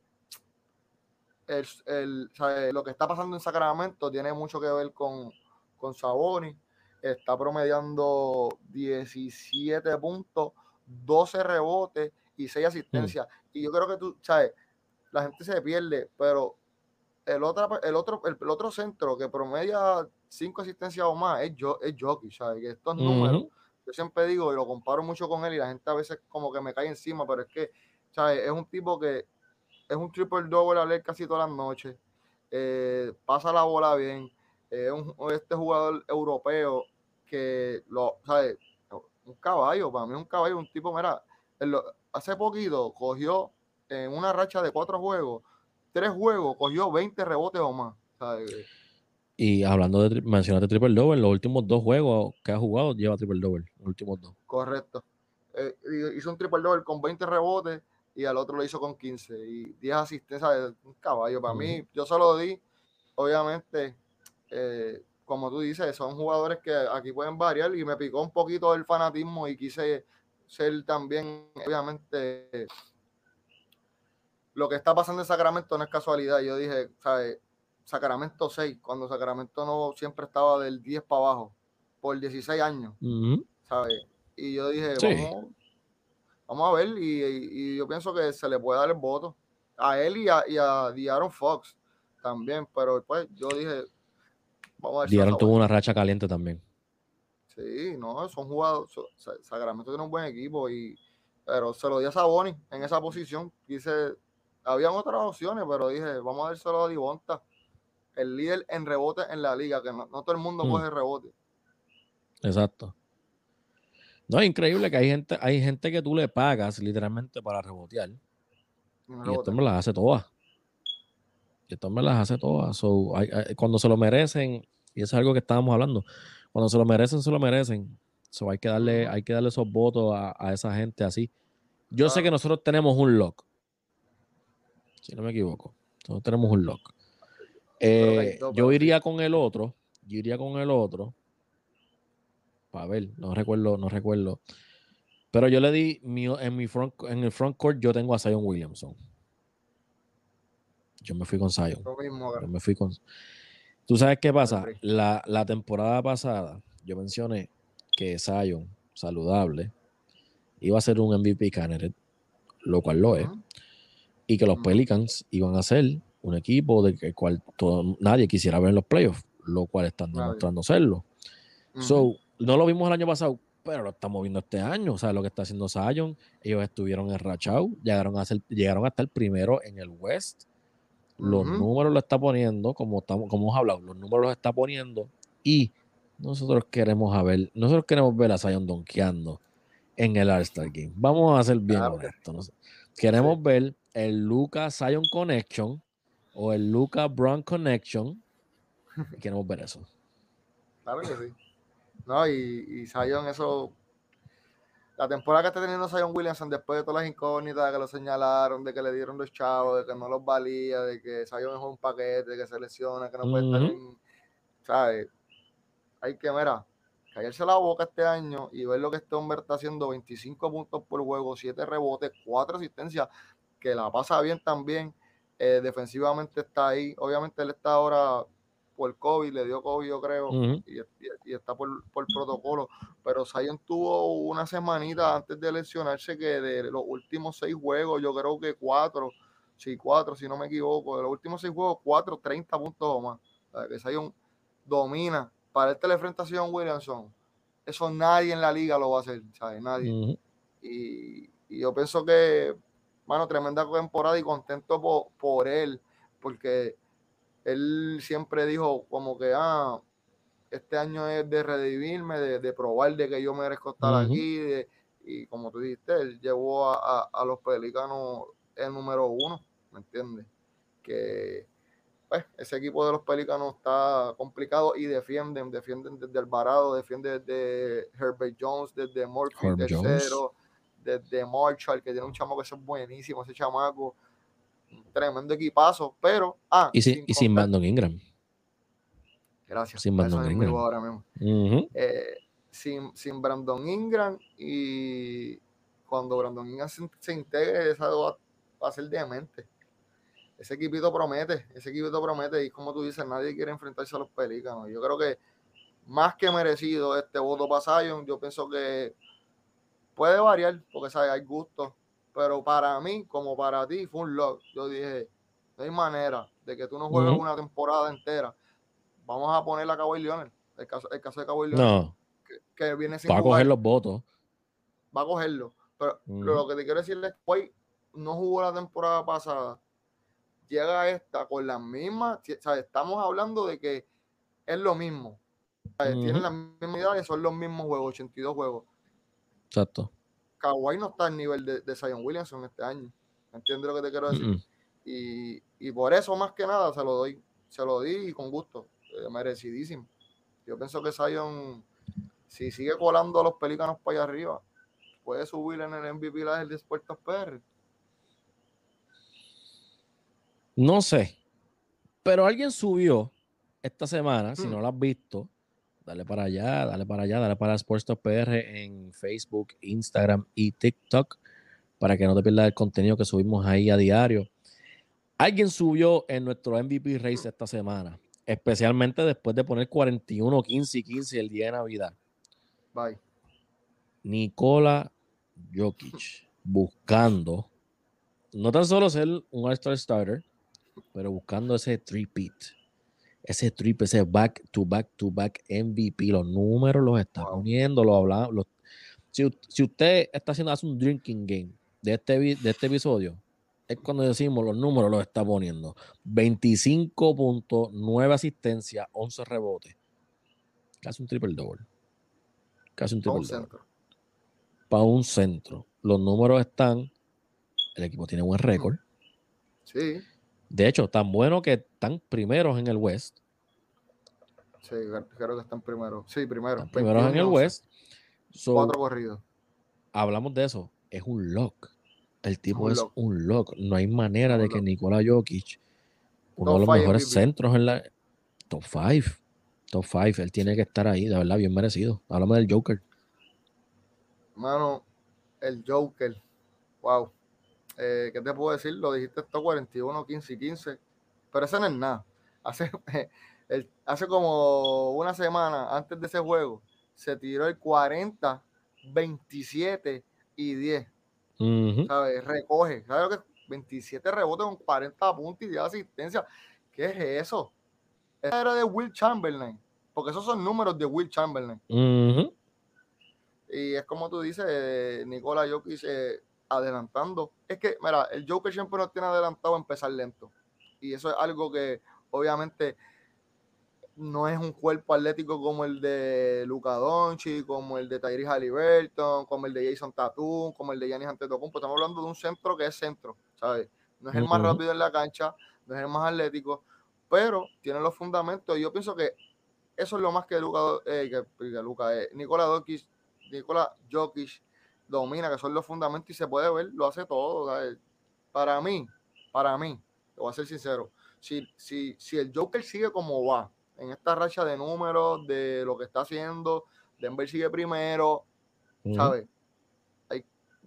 el, lo que está pasando en Sacramento tiene mucho que ver con, con Saboni. Está promediando 17 puntos 12 rebotes y 6 asistencias. Mm. Y yo creo que tú, ¿sabes? La gente se pierde, pero el otro, el otro, el, otro centro que promedia 5 asistencias o más es, yo, es Jockey, ¿sabes? Que estos números, yo siempre digo y lo comparo mucho con él y la gente a veces como que me cae encima, pero es que, ¿sabes? Es un tipo que es un triple double a leer casi todas las noches, eh, pasa la bola bien, es un, este jugador europeo que lo, ¿sabes? un caballo, para mí un caballo, un tipo, mira, hace poquito cogió en una racha de cuatro juegos, tres juegos, cogió 20 rebotes o más. Y hablando de, mencionaste triple double, los últimos dos juegos que ha jugado lleva triple double, los últimos dos. Correcto. Eh, hizo un triple double con 20 rebotes y al otro lo hizo con 15 y 10 asistencias de un caballo. Para mí, yo solo di, obviamente, eh, como tú dices, son jugadores que aquí pueden variar y me picó un poquito el fanatismo y quise ser también, obviamente, lo que está pasando en Sacramento no es casualidad. Yo dije, ¿sabes? Sacramento 6, cuando Sacramento no siempre estaba del 10 para abajo, por 16 años, ¿sabes? Y yo dije, vamos, vamos, a ver, y, yo pienso que se le puede dar el voto a él y a, y a Aaron Fox también, pero después yo dije, Vamos tuvo una racha caliente también. Sí, no, son jugadores. Sacramento tiene un buen equipo, y pero se lo di a Saboni en esa posición. Quise, habían otras opciones, pero dije, vamos a dárselo a Divonta. El líder en rebote en la liga, que no, todo el mundo mm. coge rebote. Exacto. No, es increíble que hay gente, hay gente que tú le pagas literalmente para rebotear. Y esto me las hace todas. Y esto me las hace todas. cuando se lo merecen, y eso es algo que estábamos hablando, cuando se lo merecen, se lo merecen. So, hay, que darle, hay que darle esos votos a, esa gente así. Yo sé que nosotros tenemos un lock. Si no me equivoco. Nosotros tenemos un lock. Eh, yo iría con el otro. Yo iría con el otro. Para ver, no recuerdo, no recuerdo. Pero yo le di en mi front, en el front court, yo tengo a Zion Williamson. Yo me fui con Zion. yo me fui con. ¿Tú sabes qué pasa? La, la temporada pasada, yo mencioné que Zion, saludable, iba a ser un MVP candidate, lo cual lo es, y que los Pelicans iban a ser un equipo de que cual nadie quisiera ver en los playoffs, lo cual están demostrando serlo. So, no lo vimos el año pasado, pero lo estamos viendo este año. O sea, lo que está haciendo Zion, ellos estuvieron en Rachau, llegaron a ser, llegaron hasta el primero en el West. Los números lo está poniendo, como, estamos, como hemos hablado, los números los está poniendo y nosotros queremos a ver, nosotros queremos ver a Zion donkeando en el All-Star Game. Vamos a hacer bien honestos. Queremos ver el Luca Zion Connection o el Luca Brown Connection. queremos ver eso. Claro que sí. No, y, y Zion, eso. La temporada que está teniendo Zion Williamson, después de todas las incógnitas que lo señalaron, de que le dieron los chavos, de que no los valía, de que Zion es un paquete, de que se lesiona, que no puede estar en. ¿Sabes? hay que, mira, callarse la boca este año y ver lo que este hombre está haciendo, 25 puntos por juego, 7 rebotes, 4 asistencias, que la pasa bien también, eh, defensivamente está ahí, obviamente él está ahora por COVID, le dio COVID yo creo, y, está por, por, protocolo, pero Zion tuvo una semanita antes de lesionarse que de los últimos 6 juegos, yo creo que 4, sí, 4 si no me equivoco, de los últimos 6 juegos, 4, 30 puntos o más, que Zion domina. Para el frente a Williamson, eso nadie en la liga lo va a hacer, ¿sabes? Nadie. y, yo pienso que, bueno, tremenda temporada y contento por, él, porque él siempre dijo como que, ah, este año es de redimirme, de, probar de que yo merezco estar aquí, y como tú dijiste, él llevó a, a, los Pelicanos el número uno, ¿me entiendes? Que pues, ese equipo de los Pelícanos está complicado y defienden, defienden desde Alvarado, defienden desde Herbert Jones, desde Murphy tercero, desde Marshall, que tiene un chamaco que es buenísimo, ese chamaco, tremendo equipazo, pero ah, y, sin, Brandon Ingram. Gracias. Sin Brandon Ingram. Ahora mismo. Eh, sin, Brandon Ingram y cuando Brandon Ingram se, integre, esa va, va a ser demente ese equipito promete, ese equipito promete y como tú dices, nadie quiere enfrentarse a los Pelícanos. Yo creo que más que merecido este voto para Zion, yo pienso que puede variar, porque ¿sabes? hay gustos, pero para mí, como para ti, fue un lock. Yo dije, no hay manera de que tú no juegues una temporada entera. Vamos a poner a Kawhi Leonard, el caso, el caso de Kawhi Leonard, no. que, viene sin Va a coger los votos. Va a cogerlo. Pero lo que te quiero decir es que no jugó la temporada pasada llega esta con las mismas, estamos hablando de que es lo mismo. Tienen las mismas edades, son los mismos juegos, 82 juegos. Exacto. Kawhi no está al nivel de, de Zion Williamson este año. ¿Entiendes lo que te quiero decir? y, por eso, más que nada, se lo doy. Se lo di y con gusto. Eh, merecidísimo. Yo pienso que Zion, si sigue colando a los pelícanos para allá arriba, puede subir en el MVP la del Desportes PR. No sé. Pero alguien subió esta semana, si hmm. no lo has visto, dale para allá, dale para allá, dale para Sports PR en Facebook, Instagram y TikTok para que no te pierdas el contenido que subimos ahí a diario. Alguien subió en nuestro MVP Race esta semana, especialmente después de poner 41, 15 y 15 el día de Navidad. Bye. Nicola Jokic buscando no tan solo ser un All-Star starter, pero buscando ese three-peat, ese trip, ese back to back to back MVP, los números los está poniendo, lo hablamos. si, usted está haciendo hace un drinking game de este, de este episodio, es cuando decimos los números los está poniendo. 25.9 asistencia, 11 rebotes. Casi un triple double. Casi un triple double. Para un centro. Los números están. El equipo tiene buen récord. Sí. De hecho, tan bueno que están primeros en el West. Sí, creo que están primeros. Sí, primero. primeros en el West. Cuatro corridos. Hablamos de eso. Es un lock. El tipo es un lock. No hay manera de que Nikola Jokic, uno de los mejores centros en la. Top 5. Top 5. Él tiene que estar ahí, de verdad, bien merecido. Háblame del Joker. Mano, el Joker. Wow. Eh, ¿Qué te puedo decir? Lo dijiste esto 41, 15 y 15. Pero eso no es nada. Hace, hace como una semana antes de ese juego, se tiró el 40, 27 y 10. ¿Sabes? Recoge. ¿Sabes lo que 27 rebotes con 40 puntos y 10 asistencia. ¿Qué es eso? Esa era de Will Chamberlain. Porque esos son números de Will Chamberlain. Y es como tú dices, Nicola Jokic eh, adelantando. Es que, mira, el Joker siempre nos tiene adelantado a empezar lento. Y eso es algo que obviamente no es un cuerpo atlético como el de Luca Doncic, como el de Tyrese Halliburton, como el de Jason Tatum, como el de Giannis Antetokounmpo. Estamos hablando de un centro que es centro, ¿sabes? No es el más rápido en la cancha, no es el más atlético, pero tiene los fundamentos. Y yo pienso que eso es lo más que Luca, eh, que, Luca eh, Nicola Jokic, Nicola Jokic domina, que son los fundamentos y se puede ver, lo hace todo. Para mí, para mí, te voy a ser sincero, si, si, si el Joker sigue como va, en esta racha de números, de lo que está haciendo. Denver sigue primero, ¿sabes?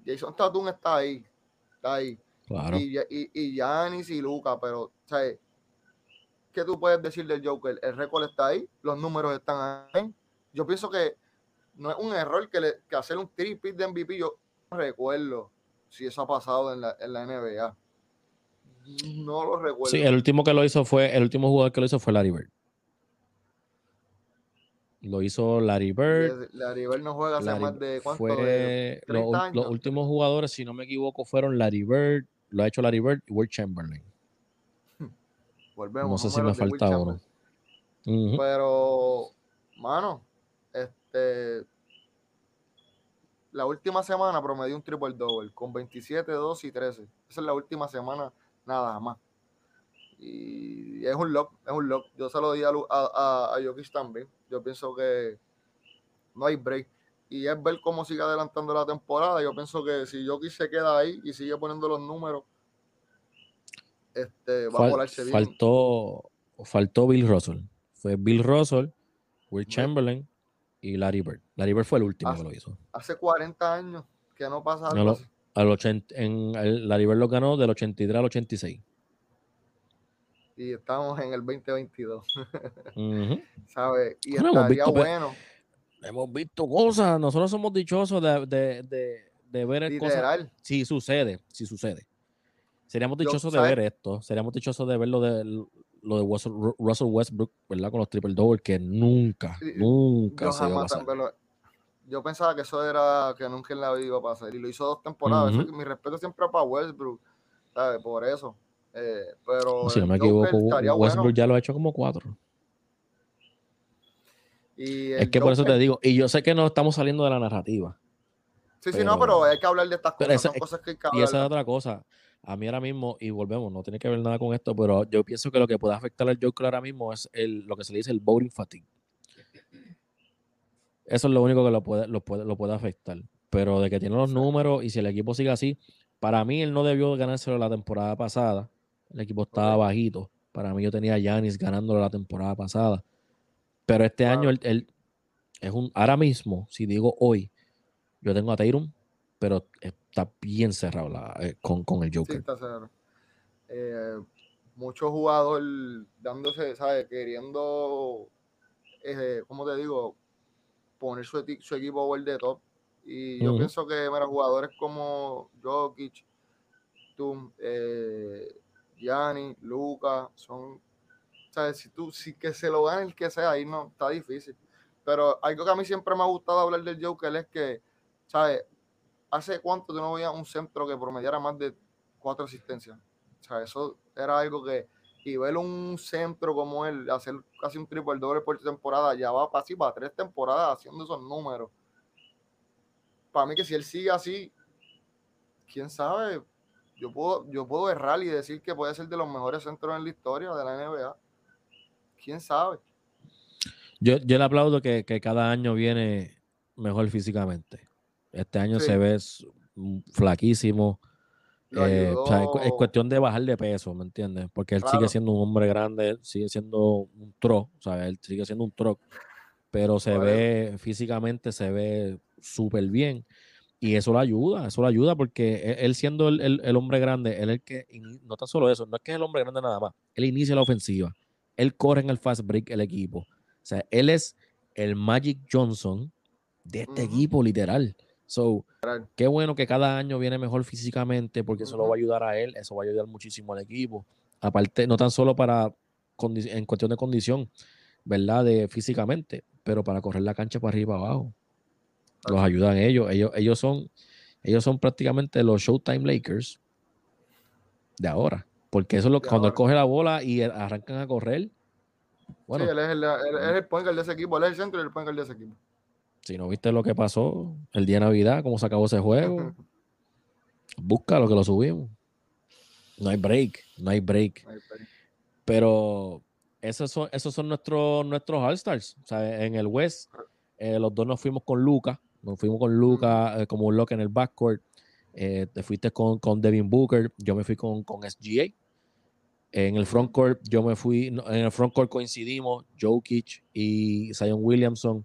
Jason Tatum está ahí, está ahí. Y, y, y Giannis y Luca, pero, ¿sabes? ¿Qué tú puedes decir del Joker? El récord está ahí, los números están ahí. Yo pienso que no es un error que, le, que hacer un triple de MVP. Yo no recuerdo si eso ha pasado en la, en la NBA. No lo recuerdo. Sí, el último que lo hizo fue, el último jugador que lo hizo fue Larry Bird. Lo hizo Larry Bird. Larry Bird no juega hace más de cuánto? Fue, los, últimos jugadores, si no me equivoco, fueron Larry Bird, lo ha hecho Larry Bird y Will Chamberlain. Volvemos. No sé si me falta uno. Pero, mano, este, la última semana promedió un triple double con 27, 2 y 13. Esa es la última semana, nada más. Y es un lock, es un lock. Yo se lo di a, a, a Jokic también. Yo pienso que no hay break. Y es ver cómo sigue adelantando la temporada. Yo pienso que si Jokic se queda ahí y sigue poniendo los números, este, va a volarse bien. Faltó, faltó Bill Russell. Fue Bill Russell, Will Chamberlain y Larry Bird. Larry Bird fue el último que lo hizo. Hace 40 años que no pasa algo Al 80, en el, Bird lo ganó del 83 al 86 y estamos en el 2022. ¿Sabes? Y estaría bueno. Hemos visto cosas, nosotros somos dichosos de, de, de, ver cosas. Si sucede, si sucede. Seríamos dichosos de ver esto, seríamos dichosos de ver lo de, lo de Russell Westbrook, ¿verdad? Con los triple double, que nunca, nunca yo se iba a pasar. Yo pensaba que eso era que nunca en la vida iba a pasar y lo hizo dos temporadas. mi respeto siempre para Westbrook, ¿sabes? Por eso. Eh, pero si no me equivoco, Westbrook ya lo ha hecho como cuatro. es que por eso te digo, y yo sé que no estamos saliendo de la narrativa. Sí, sí, no, pero hay que hablar de estas cosas. y esa es otra cosa. A mí ahora mismo, y volvemos, no tiene que ver nada con esto, pero yo pienso que lo que puede afectar al Joker ahora mismo es el, lo que se le dice el voting fatigue. Eso es lo único que lo puede, lo puede, lo puede afectar. Pero de que tiene los números y si el equipo sigue así, para mí él no debió ganárselo la temporada pasada el equipo estaba bajito. Para mí yo tenía a Yanis ganándolo la temporada pasada. Pero este año él, es un. Ahora mismo, si digo hoy, yo tengo a Tyron, pero está bien cerrado eh, con, el Joker. Sí, está cerrado. Eh, muchos jugadores dándose, ¿sabes? Queriendo, eh, ¿cómo te digo? Poner su, su equipo over de top. Y yo pienso que, mira, jugadores como Jokic, tú, eh, Gianni, Luca, son, ¿sabes? Si tú, si que se lo gane el que sea, ahí no, está difícil. Pero algo que a mí siempre me ha gustado hablar del Joker es que, ¿sabes? ¿Hace cuánto tú no veías un centro que promediara más de cuatro asistencias. O sea, eso era algo que, y ver un centro como él, hacer casi un triple doble por temporada, ya va casi para tres temporadas haciendo esos números. Para mí que si él sigue así, quién sabe, yo puedo, yo puedo errar y decir que puede ser de los mejores centros en la historia de la NBA. ¿Quién sabe? Yo, yo le aplaudo que, cada año viene mejor físicamente. Este año se ve flaquísimo. Eh, es cuestión de bajar de peso, ¿me entiendes? Porque él sigue siendo un hombre grande, sigue siendo un troc, sea, Él sigue siendo un troc, pero se ve físicamente, se ve súper bien. Y eso lo ayuda, eso lo ayuda porque e, él siendo el, hombre grande, él es el que, no tan solo eso, no es que es el hombre grande nada más, él inicia la ofensiva, él corre en el fast break el equipo. O sea, él es el Magic Johnson de este equipo, literal. So, qué bueno que cada año viene mejor físicamente porque eso lo va a ayudar a él, eso va a ayudar muchísimo al equipo. Aparte, no tan solo para en cuestión de condición, ¿verdad? De físicamente, pero para correr la cancha para arriba y para abajo los ayudan ellos. Ellos, ellos son, ellos son prácticamente los Showtime Lakers de ahora. Porque eso es lo cuando él coge la bola y arrancan a correr. Bueno, sí, él es el, el point guard de ese equipo, él es el centro y el point guard de ese equipo. Si no viste lo que pasó el día de Navidad, cómo se acabó ese juego, busca lo que lo subimos. No hay break, no hay break. Pero esos son, esos son nuestros, nuestros All-Stars. O sea, en el West, eh, los dos nos fuimos con Lucas nos fuimos con Luca eh, como un lock en el backcourt. Eh, te fuiste con, con, Devin Booker. Yo me fui con, con SGA. En el frontcourt, yo me fui. En el frontcourt coincidimos Jokic y Zion Williamson.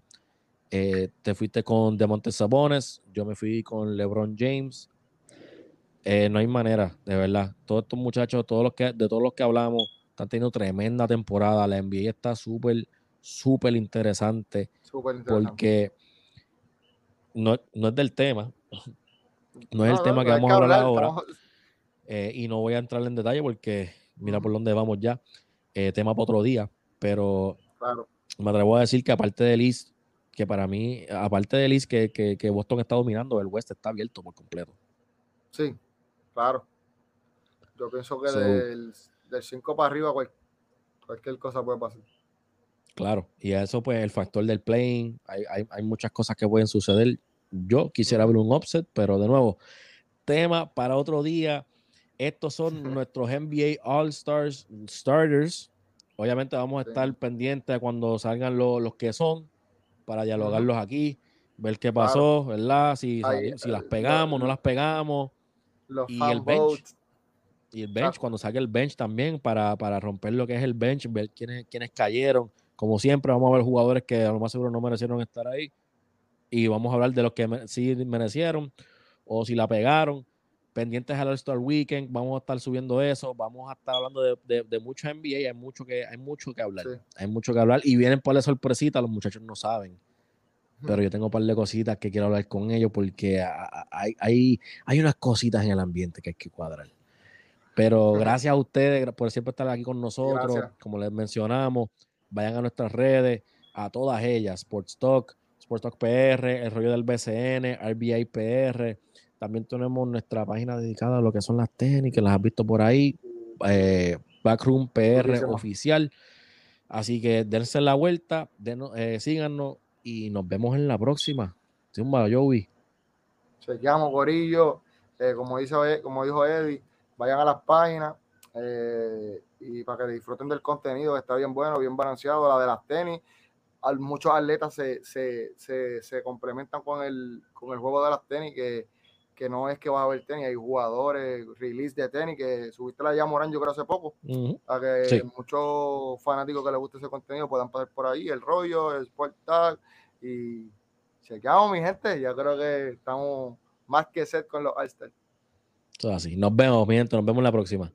Eh, te fuiste con Demonte Sabones. Yo me fui con LeBron James. no hay manera, de verdad. Todos estos muchachos, todos los que, de todos los que hablamos, están teniendo tremenda temporada. La NBA está súper, súper interesante. Súper interesante. Porque no, es del tema. No es el tema que vamos a hablar, ahora. Eh, y no voy a entrar en detalle porque mira por dónde vamos ya. Eh, tema para otro día. Pero me atrevo a decir que aparte de Liz, que para mí, aparte de Liz, que, que, Boston está dominando, el West está abierto por completo. Sí, claro. Yo pienso que del 5 para arriba cualquier cosa puede pasar. Claro, y eso pues el factor del playing, hay, hay, muchas cosas que pueden suceder. Yo quisiera ver un offset, pero de nuevo, tema para otro día. Estos son nuestros NBA All Stars Starters. Obviamente vamos a estar pendientes cuando salgan los que son para dialogarlos aquí, ver qué pasó, ¿verdad? Si, si, las pegamos, no las pegamos. y el bench. Y el bench, cuando salga el bench también, para, para romper lo que es el bench, ver quiénes, quiénes cayeron como siempre, vamos a ver jugadores que a lo más seguro no merecieron estar ahí. Y vamos a hablar de los que sí merecieron o si la pegaron. Pendientes al All-Star Weekend, vamos a estar subiendo eso. Vamos a estar hablando de, de, mucho NBA. Hay mucho que, hay mucho que hablar. Hay mucho que hablar. Y vienen por la sorpresita, los muchachos no saben. Pero yo tengo un par de cositas que quiero hablar con ellos porque hay, hay, hay unas cositas en el ambiente que hay que cuadrar. Pero gracias a ustedes por siempre estar aquí con nosotros. Como les mencionamos, vayan a nuestras redes, a todas ellas, Sports Talk, Sports Talk PR, el rollo del BCN, RBI PR. También tenemos nuestra página dedicada a lo que son las técnicas, las has visto por ahí, eh, Backroom PR oficial. Así que dense la vuelta, eh, síganos y nos vemos en la próxima. Zumba, Joey. llama Corillo. Eh, como, dice, como dijo Eddie, vayan a las páginas. Eh, y para que disfruten del contenido, está bien bueno, bien balanceado, la de las tenis. muchos atletas se, se, se, complementan con el, con el juego de las tenis, que, que no es que vas a ver tenis, hay jugadores, release de tenis, que subiste la Morán yo creo hace poco, para que muchos fanáticos que les guste ese contenido puedan pasar por ahí, el rollo, el Sport Tag, y chequeamos mi gente, ya creo que estamos más que set con los All Así, nos vemos, mi gente, nos vemos la próxima.